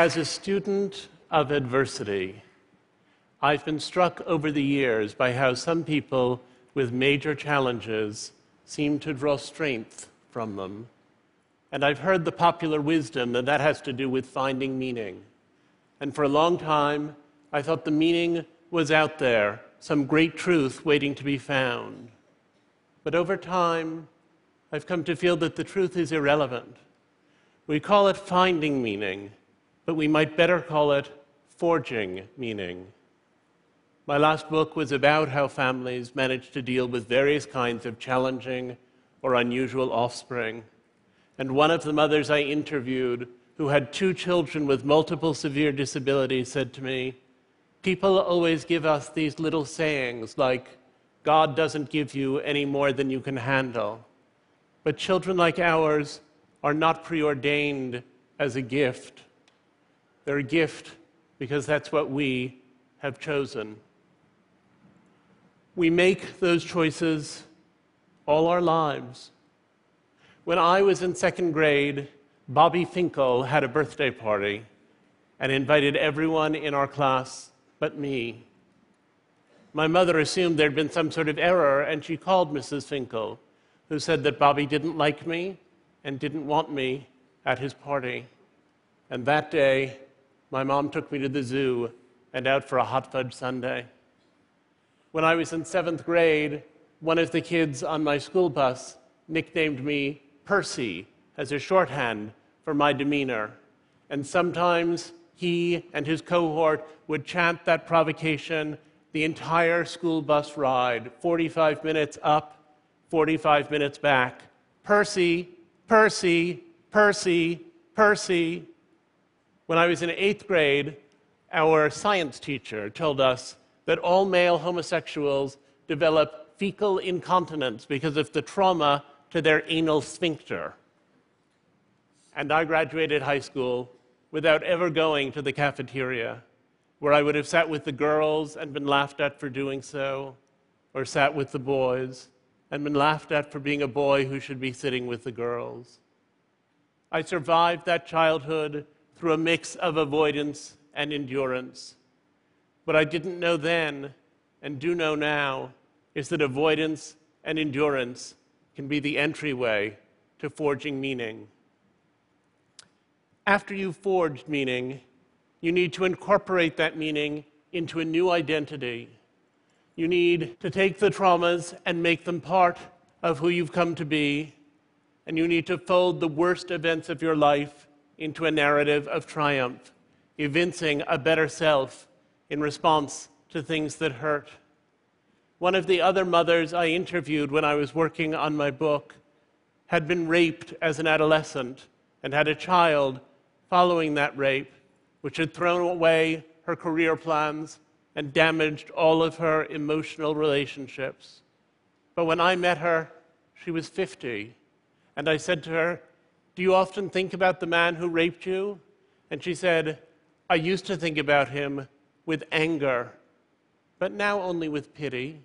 As a student of adversity, I've been struck over the years by how some people with major challenges seem to draw strength from them. And I've heard the popular wisdom that that has to do with finding meaning. And for a long time, I thought the meaning was out there, some great truth waiting to be found. But over time, I've come to feel that the truth is irrelevant. We call it finding meaning, but we might better call it forging meaning. My last book was about how families manage to deal with various kinds of challenging or unusual offspring. And one of the mothers I interviewed, who had two children with multiple severe disabilities, said to me, People always give us these little sayings like, God doesn't give you any more than you can handle. But children like ours are not preordained as a gift. They're a gift because that's what we have chosen. We make those choices all our lives. When I was in second grade, Bobby Finkel had a birthday party and invited everyone in our class but me. My mother assumed there'd been some sort of error, and she called Mrs. Finkel, who said that Bobby didn't like me and didn't want me at his party. And that day, my mom took me to the zoo and out for a hot fudge sundae. When I was in seventh grade, one of the kids on my school bus nicknamed me Percy as a shorthand for my demeanor. And sometimes he and his cohort would chant that provocation the entire school bus ride 45 minutes up, 45 minutes back. Percy, Percy, Percy, Percy. When I was in eighth grade, our science teacher told us that all male homosexuals develop fecal incontinence because of the trauma to their anal sphincter. And I graduated high school without ever going to the cafeteria, where I would have sat with the girls and been laughed at for doing so, or sat with the boys and been laughed at for being a boy who should be sitting with the girls. I survived that childhood through a mix of avoidance and endurance. What I didn't know then and do know now is that avoidance and endurance can be the entryway to forging meaning. After you've forged meaning, you need to incorporate that meaning into a new identity. You need to take the traumas and make them part of who you've come to be. And you need to fold the worst events of your life into a narrative of triumph, evincing a better self in response to things that hurt. One of the other mothers I interviewed when I was working on my book had been raped as an adolescent and had a child following that rape, which had thrown away her career plans and damaged all of her emotional relationships. But when I met her, she was 50. And I said to her, Do you often think about the man who raped you? And she said, I used to think about him with anger, but now only with pity.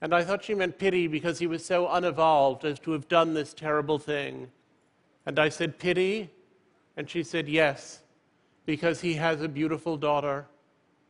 And I thought she meant pity because he was so unevolved as to have done this terrible thing. And I said, Pity? And she said, Yes, because he has a beautiful daughter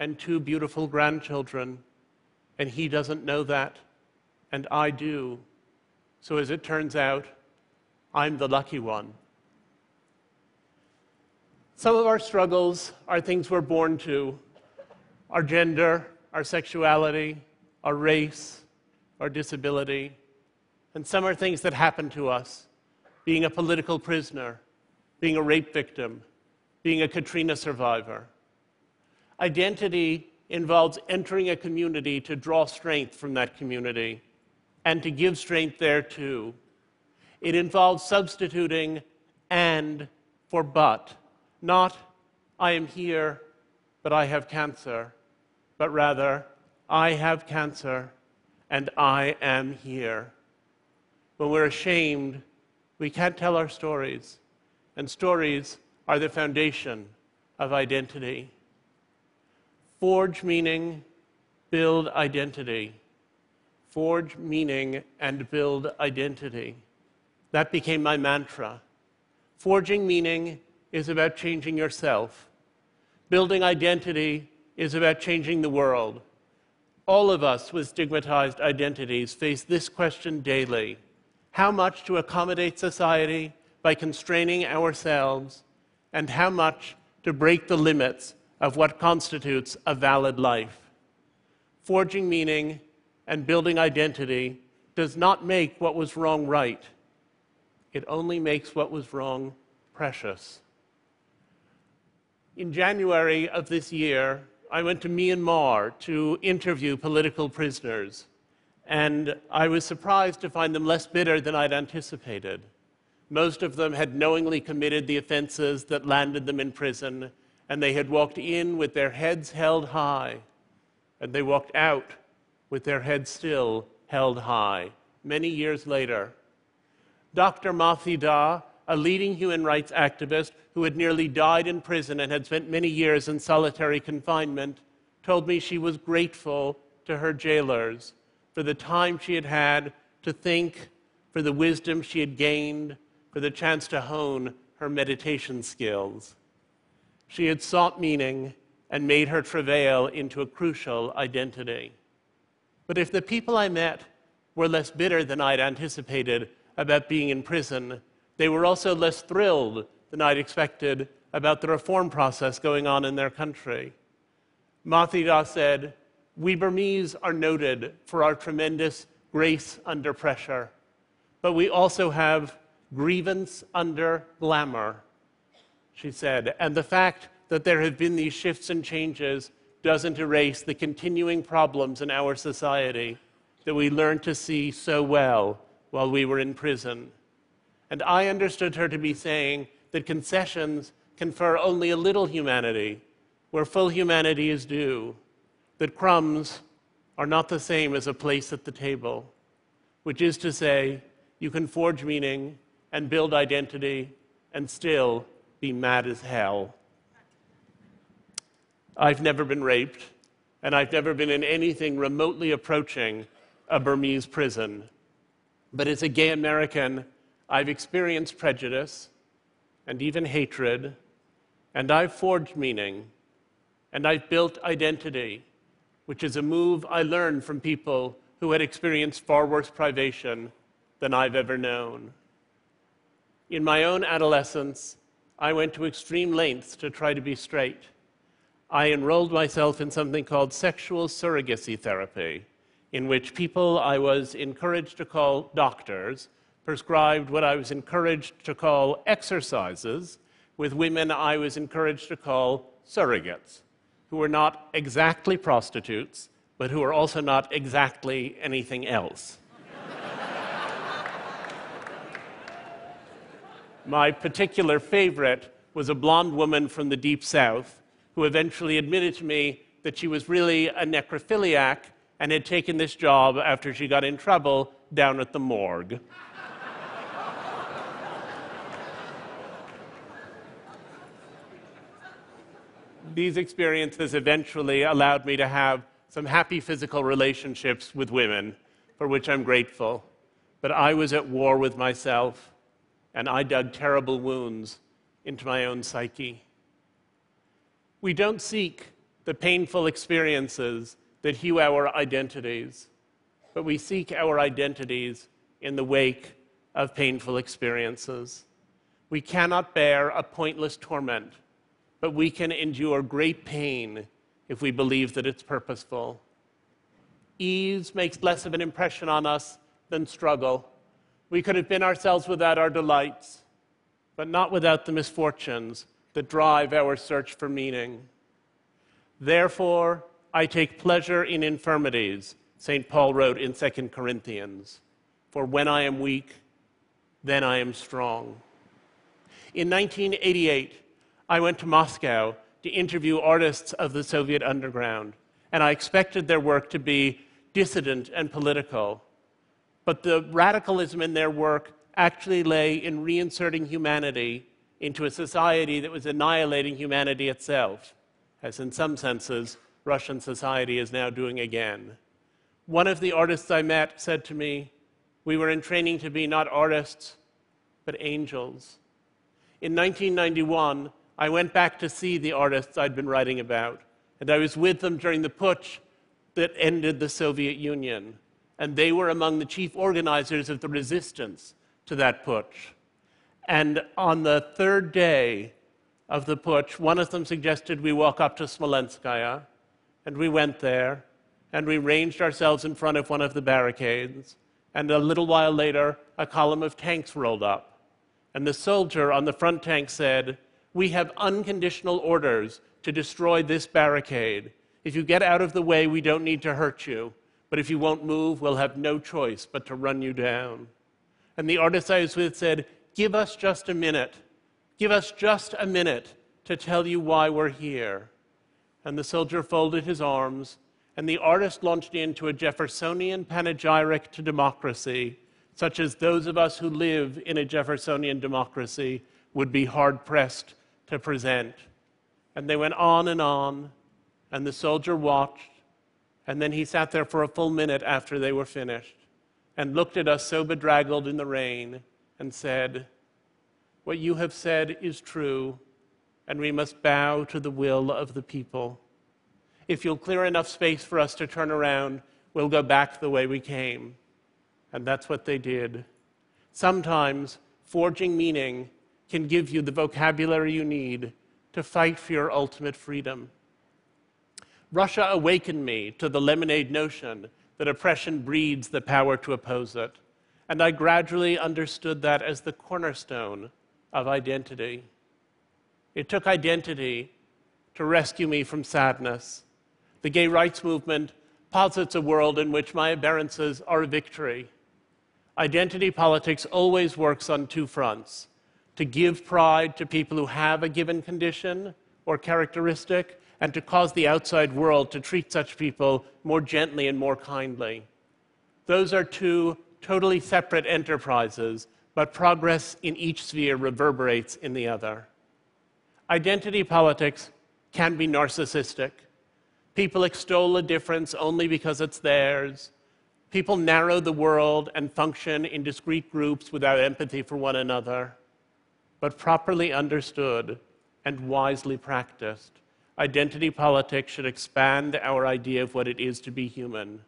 and two beautiful grandchildren, and he doesn't know that, and I do. So as it turns out, I'm the lucky one. Some of our struggles are things we're born to our gender, our sexuality, our race, our disability. And some are things that happen to us being a political prisoner, being a rape victim, being a Katrina survivor. Identity involves entering a community to draw strength from that community and to give strength there too. It involves substituting and for but, not I am here, but I have cancer, but rather I have cancer and I am here. When we're ashamed, we can't tell our stories, and stories are the foundation of identity. Forge meaning, build identity. Forge meaning and build identity. That became my mantra. Forging meaning is about changing yourself. Building identity is about changing the world. All of us with stigmatized identities face this question daily how much to accommodate society by constraining ourselves, and how much to break the limits of what constitutes a valid life. Forging meaning and building identity does not make what was wrong right, it only makes what was wrong precious. In January of this year, I went to Myanmar to interview political prisoners, and I was surprised to find them less bitter than I'd anticipated. Most of them had knowingly committed the offenses that landed them in prison, and they had walked in with their heads held high, and they walked out with their heads still held high many years later. Dr. Ma Thida, a leading human rights activist who had nearly died in prison and had spent many years in solitary confinement, told me she was grateful to her jailers for the time she had had to think, for the wisdom she had gained, for the chance to hone her meditation skills. She had sought meaning and made her travail into a crucial identity. But if the people I met were less bitter than I'd anticipated about being in prison, they were also less thrilled than I'd expected about the reform process going on in their country. Ma Thida said, We Burmese are noted for our tremendous grace under pressure, but we also have grievance under glamour, she said. And the fact that there have been these shifts and changes doesn't erase the continuing problems in our society that we learn to see so well while we were in prison. And I understood her to be saying that concessions confer only a little humanity where full humanity is due, that crumbs are not the same as a place at the table, which is to say, you can forge meaning and build identity and still be mad as hell. I've never been raped, and I've never been in anything remotely approaching a Burmese prison. But as a gay American, I've experienced prejudice and even hatred, and I've forged meaning, and I've built identity, which is a move I learned from people who had experienced far worse privation than I've ever known. In my own adolescence, I went to extreme lengths to try to be straight. I enrolled myself in something called sexual surrogacy therapy, in which people I was encouraged to call doctors prescribed what I was encouraged to call exercises with women I was encouraged to call surrogates, who were not exactly prostitutes, but who were also not exactly anything else. My particular favorite was a blonde woman from the Deep South who eventually admitted to me that she was really a necrophiliac and had taken this job after she got in trouble down at the morgue. These experiences eventually allowed me to have some happy physical relationships with women, for which I'm grateful. But I was at war with myself and I dug terrible wounds into my own psyche. We don't seek the painful experiences that hew our identities, but we seek our identities in the wake of painful experiences. We cannot bear a pointless torment, but we can endure great pain if we believe that it's purposeful. Ease makes less of an impression on us than struggle. We could have been ourselves without our delights, but not without the misfortunes that drive our search for meaning. Therefore, I take pleasure in infirmities, St. Paul wrote in 2 Corinthians. For when I am weak, then I am strong. In 1988, I went to Moscow to interview artists of the Soviet underground, and I expected their work to be dissident and political. But the radicalism in their work actually lay in reinserting humanity into a society that was annihilating humanity itself, as in some senses Russian society is now doing again. One of the artists I met said to me, We were in training to be not artists, but angels. In 1991, I went back to see the artists I'd been writing about, and I was with them during the putsch that ended the Soviet Union. And they were among the chief organizers of the resistance to that putsch. And on the third day of the putsch, one of them suggested we walk up to Smolenskaya, and we went there, and we ranged ourselves in front of one of the barricades. And a little while later, a column of tanks rolled up. And the soldier on the front tank said, We have unconditional orders to destroy this barricade. If you get out of the way, we don't need to hurt you. But if you won't move, we'll have no choice but to run you down. And the artist I was with said, Give us just a minute. Give us just a minute to tell you why we're here. And the soldier folded his arms, and the artist launched into a Jeffersonian panegyric to democracy, such as those of us who live in a Jeffersonian democracy would be hard pressed to present. And they went on and on, and the soldier watched, and then he sat there for a full minute after they were finished and looked at us so bedraggled in the rain and said, What you have said is true, and we must bow to the will of the people. If you'll clear enough space for us to turn around, we'll go back the way we came. And that's what they did. Sometimes forging meaning can give you the vocabulary you need to fight for your ultimate freedom. Russia awakened me to the lemonade notion that oppression breeds the power to oppose it, and I gradually understood that as the cornerstone of identity. It took identity to rescue me from sadness. The gay rights movement posits a world in which my aberrances are a victory. Identity politics always works on two fronts to give pride to people who have a given condition or characteristic, and to cause the outside world to treat such people more gently and more kindly. Those are two totally separate enterprises, but progress in each sphere reverberates in the other. Identity politics can be narcissistic. People extol a difference only because it's theirs. People narrow the world and function in discrete groups without empathy for one another but properly understood and wisely practiced, identity politics should expand our idea of what it is to be human.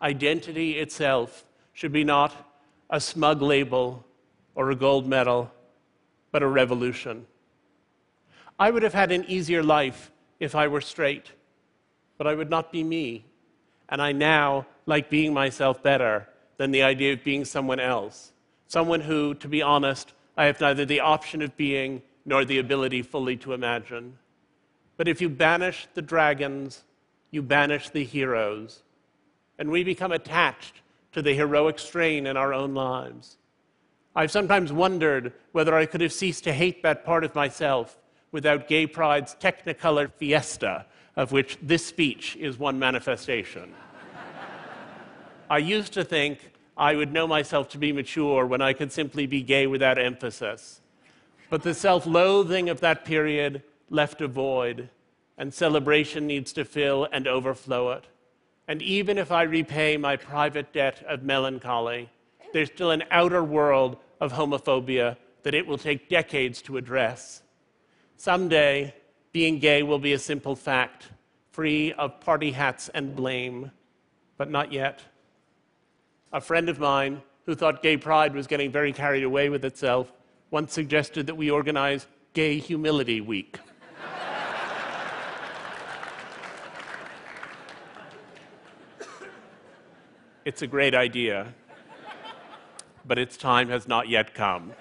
Identity itself should be not a smug label or a gold medal, but a revolution. I would have had an easier life if I were straight, but I would not be me. And I now like being myself better than the idea of being someone else. Someone who, to be honest, I have neither the option of being nor the ability fully to imagine. But if you banish the dragons, you banish the heroes, and we become attached to the heroic strain in our own lives. I've sometimes wondered whether I could have ceased to hate that part of myself without Gay Pride's Technicolor fiesta, of which this speech is one manifestation. I used to think I would know myself to be mature when I could simply be gay without emphasis. But the self loathing of that period left a void, and celebration needs to fill and overflow it. And even if I repay my private debt of melancholy, there's still an outer world of homophobia that it will take decades to address. Someday, being gay will be a simple fact, free of party hats and blame, but not yet a friend of mine who thought gay pride was getting very carried away with itself once suggested that we organize Gay Humility Week. it's a great idea, but its time has not yet come.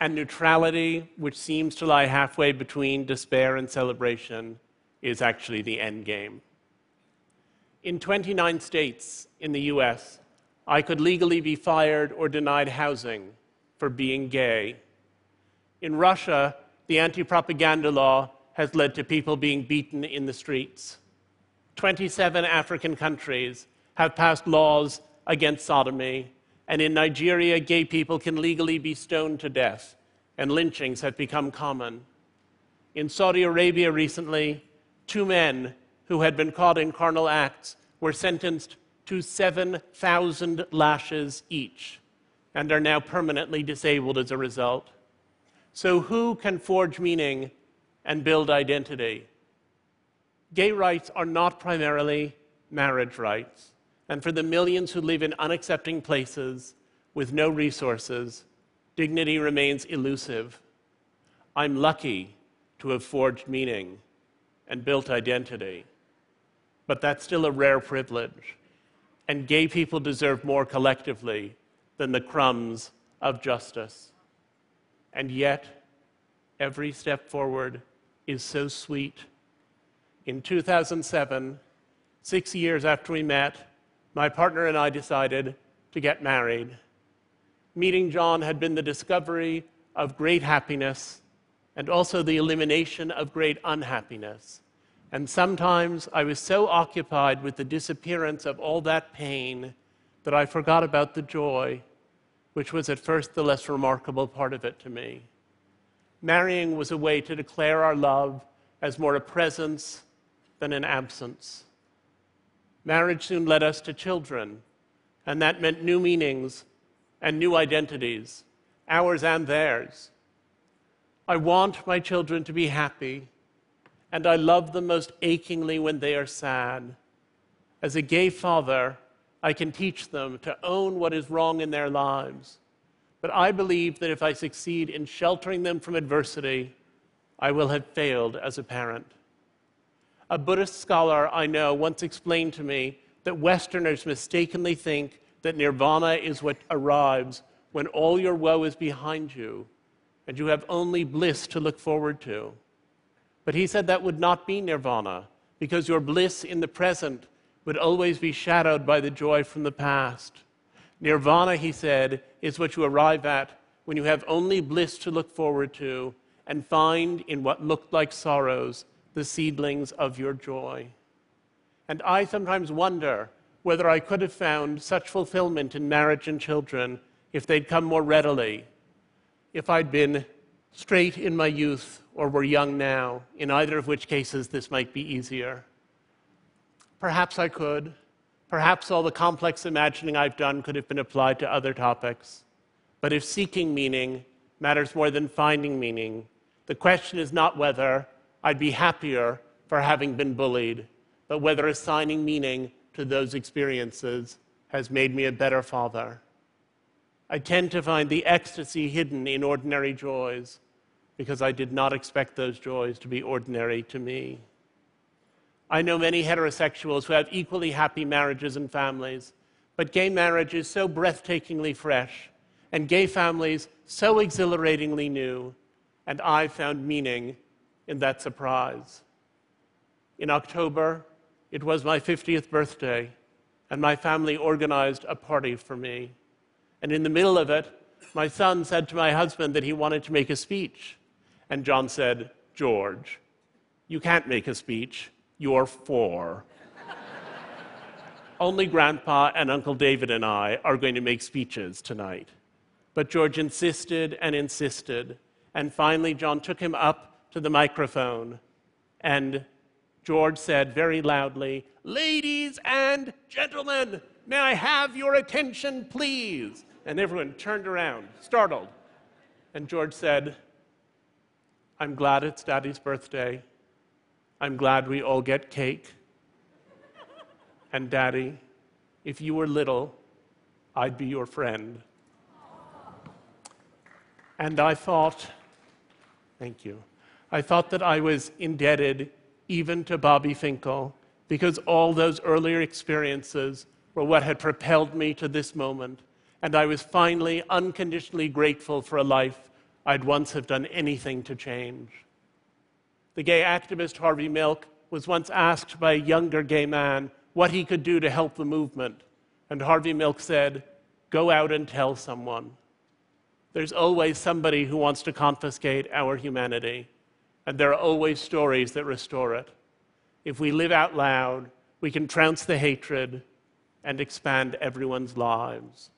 And neutrality, which seems to lie halfway between despair and celebration, is actually the end game. In 29 states in the US, I could legally be fired or denied housing for being gay. In Russia, the anti propaganda law has led to people being beaten in the streets. 27 African countries have passed laws against sodomy, and in Nigeria, gay people can legally be stoned to death, and lynchings have become common. In Saudi Arabia recently, two men who had been caught in carnal acts were sentenced to 7,000 lashes each. and are now permanently disabled as a result. So, who can forge meaning and build identity? Gay rights are not primarily marriage rights. And for the millions who live in unaccepting places with no resources, dignity remains elusive. I'm lucky to have forged meaning and built identity, but that's still a rare privilege. And gay people deserve more collectively than the crumbs of justice. And yet, every step forward is so sweet. In 2007, six years after we met, my partner and I decided to get married. Meeting John had been the discovery of great happiness and also the elimination of great unhappiness. And sometimes I was so occupied with the disappearance of all that pain that I forgot about the joy, which was at first the less remarkable part of it to me. Marrying was a way to declare our love as more a presence than an absence. Marriage soon led us to children, and that meant new meanings and new identities, ours and theirs. I want my children to be happy, and I love them most achingly when they are sad. As a gay father, I can teach them to own what is wrong in their lives. But I believe that if I succeed in sheltering them from adversity, I will have failed as a parent. A Buddhist scholar I know once explained to me that Westerners mistakenly think that nirvana is what arrives when all your woe is behind you and you have only bliss to look forward to. But he said that would not be nirvana, because your bliss in the present would always be shadowed by the joy from the past. Nirvana, he said, is what you arrive at when you have only bliss to look forward to and find in what looked like sorrows the seedlings of your joy. And I sometimes wonder whether I could have found such fulfillment in marriage and children if they'd come more readily if I'd been straight in my youth or were young now, in either of which cases this might be easier. Perhaps I could. Perhaps all the complex imagining I've done could have been applied to other topics. But if seeking meaning matters more than finding meaning, the question is not whether I'd be happier for having been bullied, but whether assigning meaning to those experiences has made me a better father. I tend to find the ecstasy hidden in ordinary joys because I did not expect those joys to be ordinary to me. I know many heterosexuals who have equally happy marriages and families, but gay marriage is so breathtakingly fresh, and gay families so exhilaratingly new, and I found meaning in that surprise. In October, it was my 50th birthday, and my family organized a party for me. And in the middle of it, my son said to my husband that he wanted to make a speech. And John said, George, you can't make a speech. You're four. Only Grandpa and Uncle David and I are going to make speeches tonight. But George insisted and insisted. And finally, John took him up to the microphone. And George said very loudly, Ladies and gentlemen, may I have your attention, please? and everyone turned around, startled. And George said, I'm glad it's Daddy's birthday. I'm glad we all get cake. And Daddy, if you were little, I'd be your friend. And I thought, thank you, I thought that I was indebted even to Bobby Finkel because all those earlier experiences were what had propelled me to this moment and I was finally unconditionally grateful for a life I'd once have done anything to change. The gay activist Harvey Milk was once asked by a younger gay man what he could do to help the movement, and Harvey Milk said, Go out and tell someone. There's always somebody who wants to confiscate our humanity, and there are always stories that restore it. If we live out loud, we can trounce the hatred and expand everyone's lives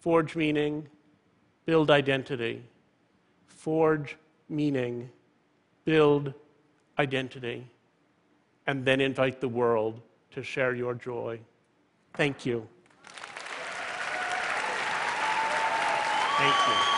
forge meaning, build identity. Forge meaning, build identity, and then invite the world to share your joy. Thank you. Thank you.